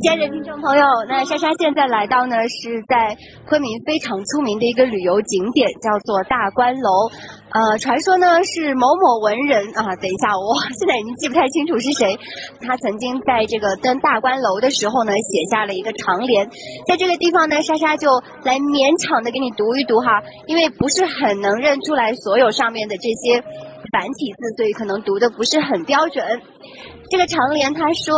亲爱的听众朋友，那莎莎现在来到呢是在昆明非常出名的一个旅游景点，叫做大观楼。呃，传说呢是某某文人啊，等一下，我现在已经记不太清楚是谁。他曾经在这个登大观楼的时候呢，写下了一个长联。在这个地方呢，莎莎就来勉强的给你读一读哈，因为不是很能认出来所有上面的这些繁体字，所以可能读的不是很标准。这个长联他说。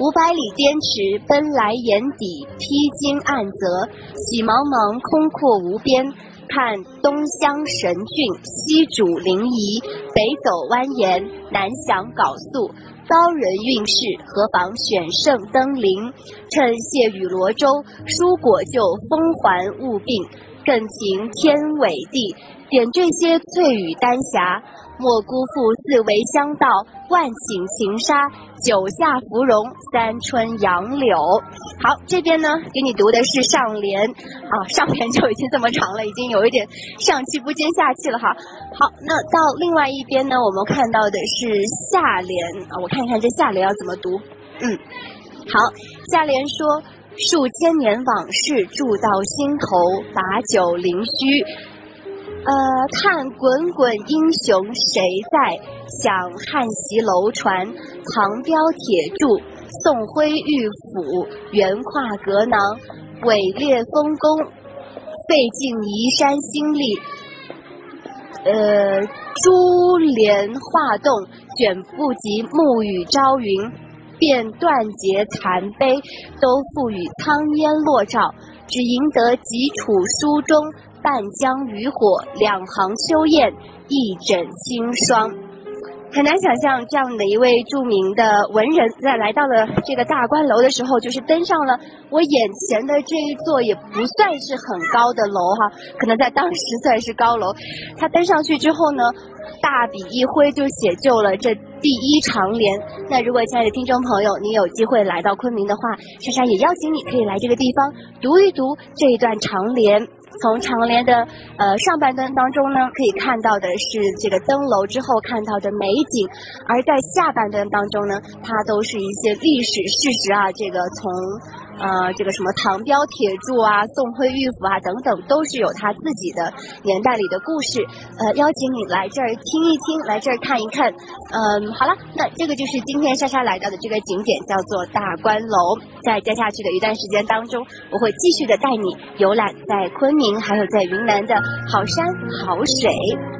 五百里滇池奔来眼底，披荆暗泽，喜茫茫空阔无边。看东乡神骏，西主灵仪，北走蜿蜒，南翔缟素。高人运势，何妨选胜登临？趁谢雨罗舟，蔬果就风还物病。更凭天纬地，点缀些翠羽丹霞。莫辜负四维香道，万顷情沙，九下芙蓉，三春杨柳。好，这边呢，给你读的是上联啊，上联就已经这么长了，已经有一点上气不接下气了哈。好，那到另外一边呢，我们看到的是下联啊，我看一看这下联要怎么读。嗯，好，下联说数千年往事铸到心头，把酒临虚。呃，看滚滚英雄谁在？想汉袭楼船，唐标铁柱，宋徽玉斧，圆跨格囊，伟烈丰功，费尽移山心力。呃，珠帘画栋，卷不及暮雨朝云，便断节残碑，都付与苍烟落照，只赢得几处书中。半江渔火，两行秋雁，一枕清霜。很难想象这样的一位著名的文人，在来到了这个大观楼的时候，就是登上了我眼前的这一座也不算是很高的楼哈，可能在当时算是高楼。他登上去之后呢，大笔一挥就写就了这第一长联。那如果亲爱的听众朋友，你有机会来到昆明的话，莎莎也邀请你可以来这个地方读一读这一段长联。从长联的呃上半段当中呢，可以看到的是这个登楼之后看到的美景，而在下半段当中呢，它都是一些历史事实啊，这个从。呃，这个什么唐标铁柱啊，宋徽玉府啊，等等，都是有他自己的年代里的故事。呃，邀请你来这儿听一听，来这儿看一看。嗯，好了，那这个就是今天莎莎来到的这个景点，叫做大观楼。在接下去的一段时间当中，我会继续的带你游览在昆明，还有在云南的好山好水。